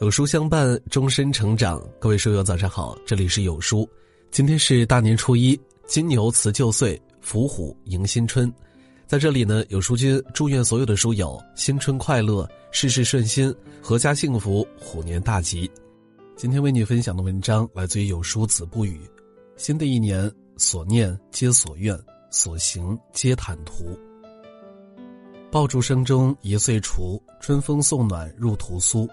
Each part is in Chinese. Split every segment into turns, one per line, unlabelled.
有书相伴，终身成长。各位书友，早上好，这里是有书。今天是大年初一，金牛辞旧岁，伏虎迎新春。在这里呢，有书君祝愿所有的书友新春快乐，事事顺心，阖家幸福，虎年大吉。今天为你分享的文章来自于有书子不语。新的一年，所念皆所愿，所行皆坦途。爆竹声中一岁除，春风送暖入屠苏。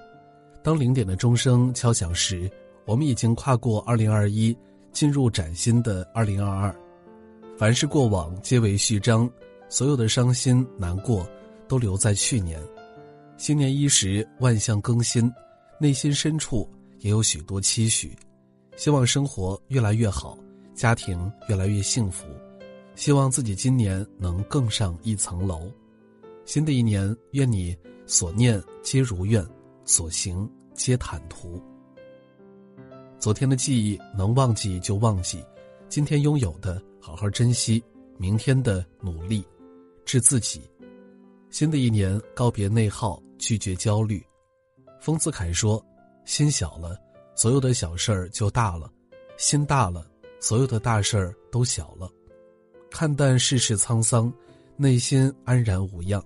当零点的钟声敲响时，我们已经跨过二零二一，进入崭新的二零二二。凡是过往，皆为序章。所有的伤心难过，都留在去年。新年伊始，万象更新，内心深处也有许多期许。希望生活越来越好，家庭越来越幸福。希望自己今年能更上一层楼。新的一年，愿你所念皆如愿。所行皆坦途。昨天的记忆能忘记就忘记，今天拥有的好好珍惜，明天的努力治自己。新的一年告别内耗，拒绝焦虑。丰子恺说：“心小了，所有的小事儿就大了；心大了，所有的大事儿都小了。看淡世事沧桑，内心安然无恙。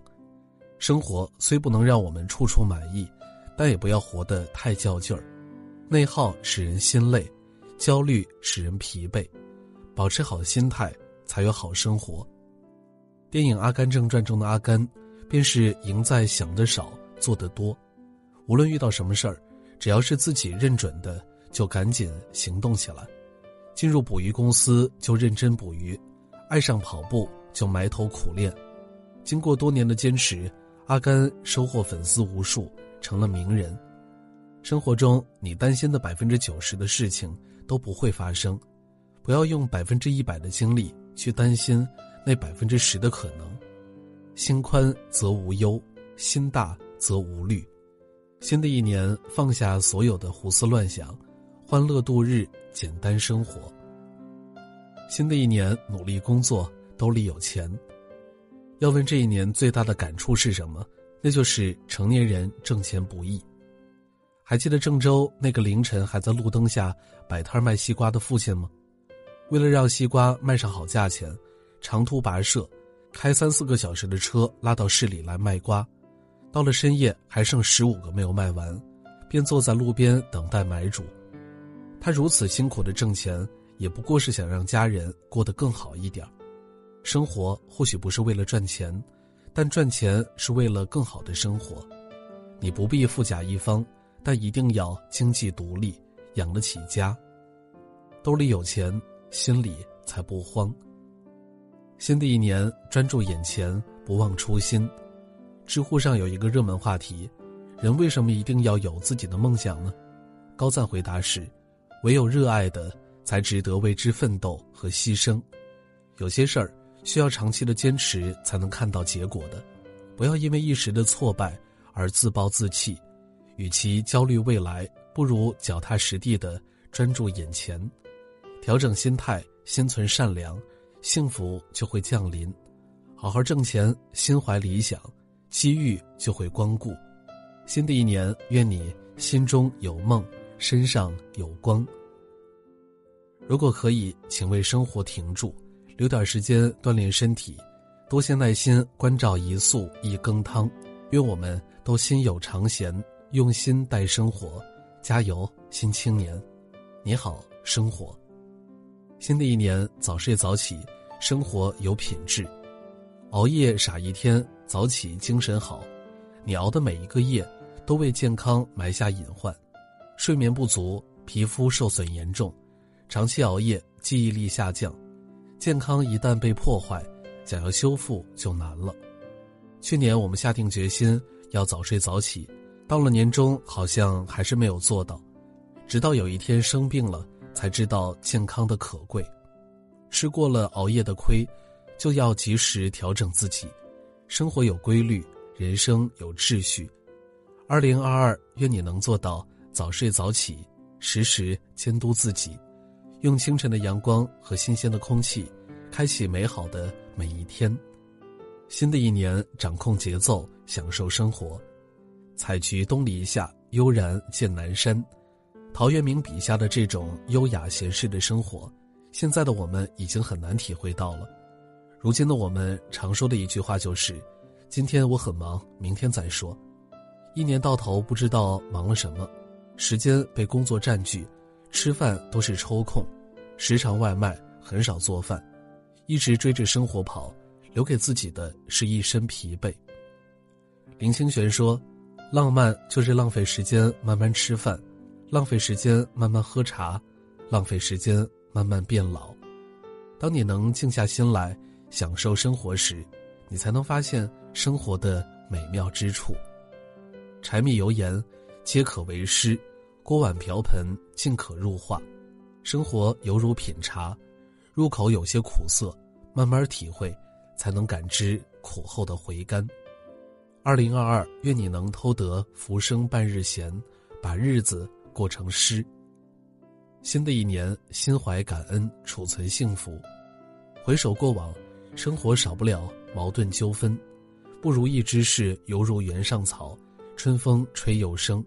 生活虽不能让我们处处满意。”但也不要活得太较劲儿，内耗使人心累，焦虑使人疲惫，保持好心态才有好生活。电影《阿甘正传》中的阿甘，便是赢在想得少，做得多。无论遇到什么事儿，只要是自己认准的，就赶紧行动起来。进入捕鱼公司就认真捕鱼，爱上跑步就埋头苦练。经过多年的坚持，阿甘收获粉丝无数。成了名人，生活中你担心的百分之九十的事情都不会发生，不要用百分之一百的精力去担心那百分之十的可能。心宽则无忧，心大则无虑。新的一年，放下所有的胡思乱想，欢乐度日，简单生活。新的一年，努力工作，兜里有钱。要问这一年最大的感触是什么？那就是成年人挣钱不易。还记得郑州那个凌晨还在路灯下摆摊卖西瓜的父亲吗？为了让西瓜卖上好价钱，长途跋涉，开三四个小时的车拉到市里来卖瓜。到了深夜还剩十五个没有卖完，便坐在路边等待买主。他如此辛苦的挣钱，也不过是想让家人过得更好一点。生活或许不是为了赚钱。但赚钱是为了更好的生活，你不必富甲一方，但一定要经济独立，养得起家。兜里有钱，心里才不慌。新的一年，专注眼前，不忘初心。知乎上有一个热门话题：人为什么一定要有自己的梦想呢？高赞回答是：唯有热爱的，才值得为之奋斗和牺牲。有些事儿。需要长期的坚持才能看到结果的，不要因为一时的挫败而自暴自弃。与其焦虑未来，不如脚踏实地的专注眼前，调整心态，心存善良，幸福就会降临。好好挣钱，心怀理想，机遇就会光顾。新的一年，愿你心中有梦，身上有光。如果可以，请为生活停住。留点时间锻炼身体，多些耐心关照一素一羹汤。愿我们都心有常闲，用心待生活。加油，新青年！你好，生活。新的一年，早睡早起，生活有品质。熬夜傻一天，早起精神好。你熬的每一个夜，都为健康埋下隐患。睡眠不足，皮肤受损严重，长期熬夜，记忆力下降。健康一旦被破坏，想要修复就难了。去年我们下定决心要早睡早起，到了年终好像还是没有做到。直到有一天生病了，才知道健康的可贵。吃过了熬夜的亏，就要及时调整自己。生活有规律，人生有秩序。二零二二，愿你能做到早睡早起，时时监督自己。用清晨的阳光和新鲜的空气，开启美好的每一天。新的一年，掌控节奏，享受生活。采菊东篱下，悠然见南山。陶渊明笔下的这种优雅闲适的生活，现在的我们已经很难体会到了。如今的我们常说的一句话就是：“今天我很忙，明天再说。”一年到头不知道忙了什么，时间被工作占据，吃饭都是抽空，时常外卖，很少做饭，一直追着生活跑，留给自己的是一身疲惫。林清玄说：“浪漫就是浪费时间慢慢吃饭，浪费时间慢慢喝茶，浪费时间慢慢变老。当你能静下心来享受生活时，你才能发现生活的美妙之处。”柴米油盐，皆可为诗；锅碗瓢盆，尽可入画。生活犹如品茶，入口有些苦涩，慢慢体会，才能感知苦后的回甘。二零二二，愿你能偷得浮生半日闲，把日子过成诗。新的一年，心怀感恩，储存幸福。回首过往，生活少不了矛盾纠纷，不如意之事犹如原上草。春风吹又生，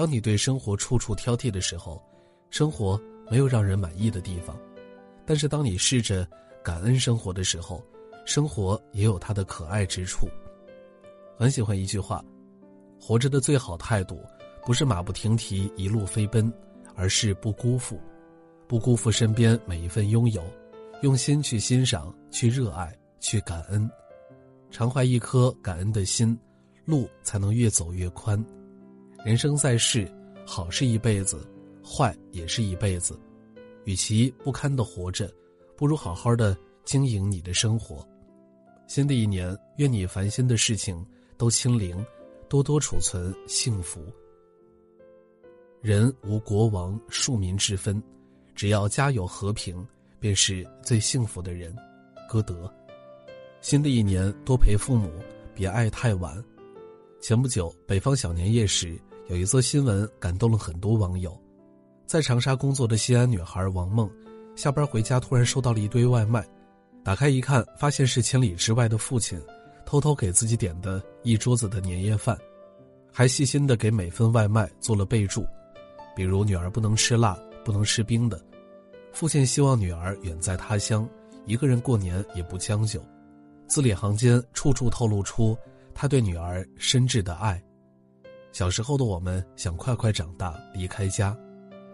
当你对生活处处挑剔的时候，生活没有让人满意的地方；但是当你试着感恩生活的时候，生活也有它的可爱之处。很喜欢一句话：活着的最好态度，不是马不停蹄一路飞奔，而是不辜负，不辜负身边每一份拥有，用心去欣赏、去热爱、去感恩，常怀一颗感恩的心。路才能越走越宽，人生在世，好是一辈子，坏也是一辈子。与其不堪的活着，不如好好的经营你的生活。新的一年，愿你烦心的事情都清零，多多储存幸福。人无国王、庶民之分，只要家有和平，便是最幸福的人。歌德。新的一年，多陪父母，别爱太晚。前不久，北方小年夜时，有一则新闻感动了很多网友。在长沙工作的西安女孩王梦，下班回家突然收到了一堆外卖，打开一看，发现是千里之外的父亲偷偷给自己点的一桌子的年夜饭，还细心的给每份外卖做了备注，比如女儿不能吃辣，不能吃冰的。父亲希望女儿远在他乡，一个人过年也不将就，字里行间处处透露出。他对女儿深挚的爱。小时候的我们想快快长大，离开家，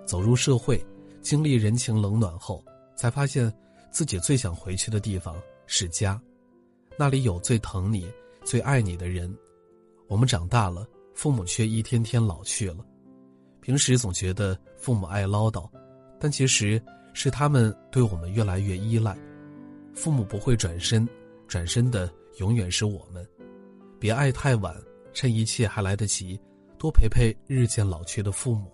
走入社会，经历人情冷暖后，才发现自己最想回去的地方是家，那里有最疼你、最爱你的人。我们长大了，父母却一天天老去了。平时总觉得父母爱唠叨，但其实是他们对我们越来越依赖。父母不会转身，转身的永远是我们。别爱太晚，趁一切还来得及，多陪陪日渐老去的父母。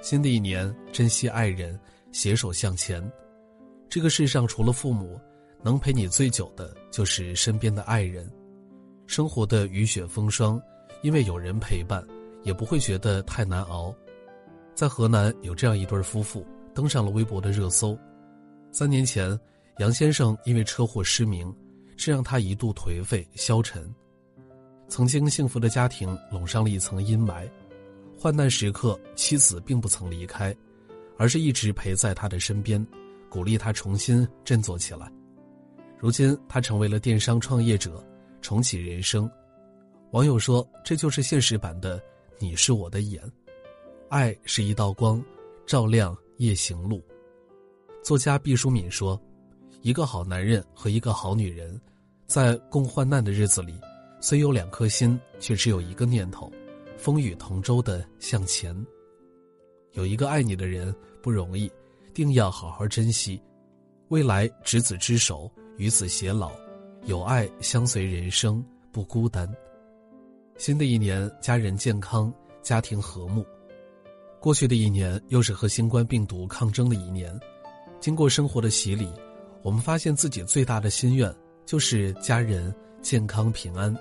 新的一年，珍惜爱人，携手向前。这个世上除了父母，能陪你最久的就是身边的爱人。生活的雨雪风霜，因为有人陪伴，也不会觉得太难熬。在河南有这样一对夫妇，登上了微博的热搜。三年前，杨先生因为车祸失明。这让他一度颓废消沉，曾经幸福的家庭笼上了一层阴霾。患难时刻，妻子并不曾离开，而是一直陪在他的身边，鼓励他重新振作起来。如今，他成为了电商创业者，重启人生。网友说：“这就是现实版的‘你是我的眼’，爱是一道光，照亮夜行路。”作家毕淑敏说：“一个好男人和一个好女人。”在共患难的日子里，虽有两颗心，却只有一个念头：风雨同舟的向前。有一个爱你的人不容易，定要好好珍惜。未来执子之手，与子偕老，有爱相随人生，不孤单。新的一年，家人健康，家庭和睦。过去的一年又是和新冠病毒抗争的一年，经过生活的洗礼，我们发现自己最大的心愿。就是家人健康平安，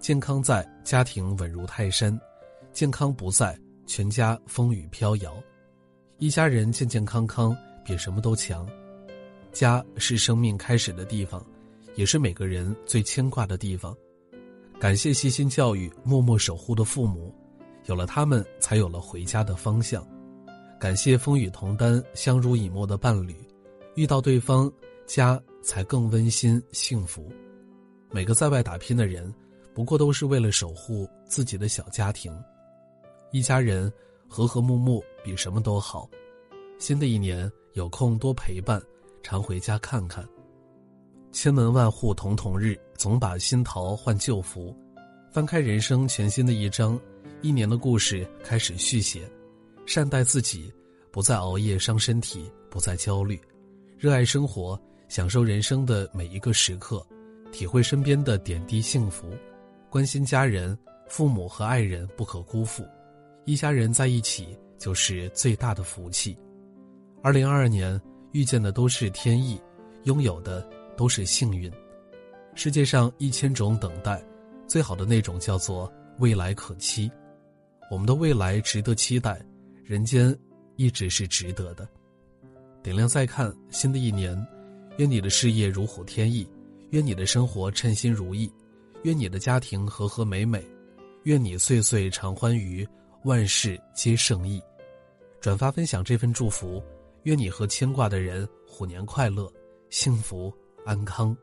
健康在家庭稳如泰山，健康不在全家风雨飘摇。一家人健健康康比什么都强。家是生命开始的地方，也是每个人最牵挂的地方。感谢悉心教育、默默守护的父母，有了他们，才有了回家的方向。感谢风雨同担、相濡以沫的伴侣，遇到对方，家才更温馨幸福。每个在外打拼的人，不过都是为了守护自己的小家庭。一家人和和睦睦比什么都好。新的一年有空多陪伴，常回家看看。千门万户曈曈日，总把新桃换旧符。翻开人生全新的一章，一年的故事开始续写。善待自己，不再熬夜伤身体，不再焦虑，热爱生活，享受人生的每一个时刻，体会身边的点滴幸福，关心家人、父母和爱人不可辜负。一家人在一起就是最大的福气。二零二二年遇见的都是天意，拥有的。都是幸运。世界上一千种等待，最好的那种叫做未来可期。我们的未来值得期待，人间一直是值得的。点亮再看，新的一年，愿你的事业如虎添翼，愿你的生活称心如意，愿你的家庭和和美美，愿你岁岁常欢愉，万事皆胜意。转发分享这份祝福，愿你和牵挂的人虎年快乐，幸福。安康。